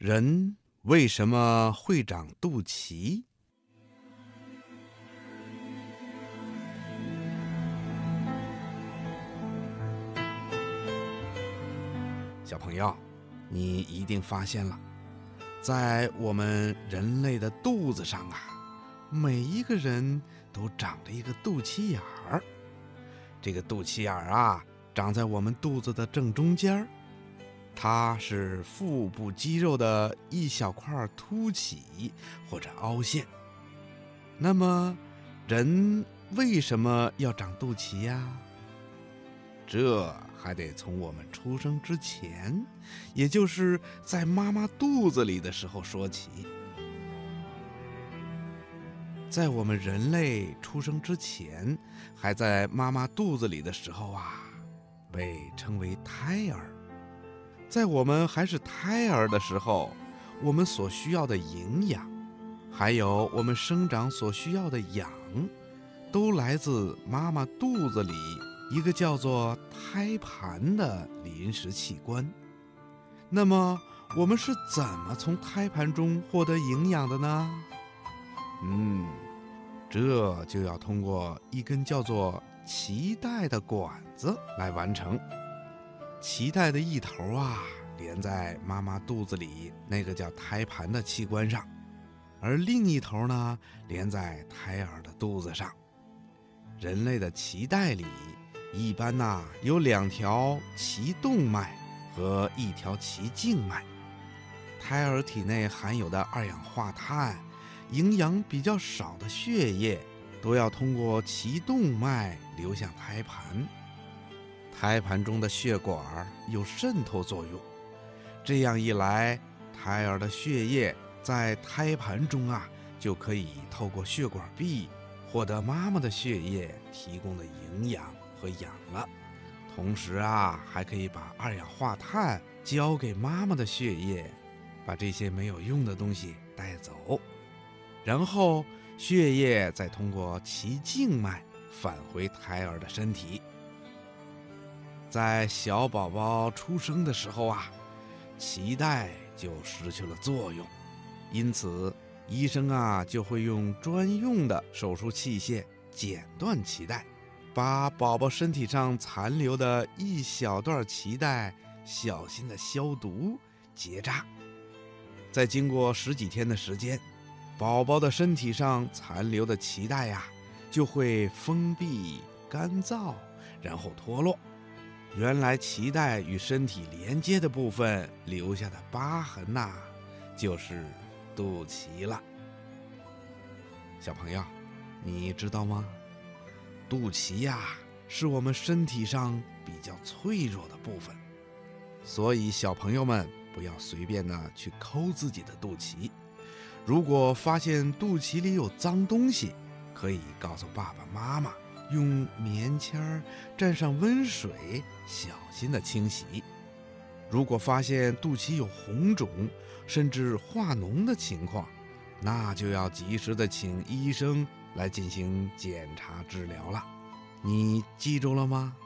人为什么会长肚脐？小朋友，你一定发现了，在我们人类的肚子上啊，每一个人都长着一个肚脐眼儿。这个肚脐眼儿啊，长在我们肚子的正中间儿，它是腹部肌肉的一小块凸起或者凹陷。那么，人为什么要长肚脐呀？这还得从我们出生之前，也就是在妈妈肚子里的时候说起。在我们人类出生之前，还在妈妈肚子里的时候啊，被称为胎儿。在我们还是胎儿的时候，我们所需要的营养，还有我们生长所需要的氧，都来自妈妈肚子里一个叫做胎盘的临时器官。那么，我们是怎么从胎盘中获得营养的呢？嗯，这就要通过一根叫做脐带的管子来完成。脐带的一头啊，连在妈妈肚子里那个叫胎盘的器官上，而另一头呢，连在胎儿的肚子上。人类的脐带里，一般呐有两条脐动脉和一条脐静脉。胎儿体内含有的二氧化碳。营养比较少的血液都要通过脐动脉流向胎盘，胎盘中的血管有渗透作用，这样一来，胎儿的血液在胎盘中啊就可以透过血管壁获得妈妈的血液提供的营养和氧了，同时啊还可以把二氧化碳交给妈妈的血液，把这些没有用的东西带走。然后血液再通过脐静脉返回胎儿的身体。在小宝宝出生的时候啊，脐带就失去了作用，因此医生啊就会用专用的手术器械剪断脐带，把宝宝身体上残留的一小段脐带小心的消毒结扎，再经过十几天的时间。宝宝的身体上残留的脐带呀，就会封闭、干燥，然后脱落。原来脐带与身体连接的部分留下的疤痕呐，就是肚脐了。小朋友，你知道吗？肚脐呀，是我们身体上比较脆弱的部分，所以小朋友们不要随便的去抠自己的肚脐。如果发现肚脐里有脏东西，可以告诉爸爸妈妈，用棉签儿蘸上温水，小心的清洗。如果发现肚脐有红肿，甚至化脓的情况，那就要及时的请医生来进行检查治疗了。你记住了吗？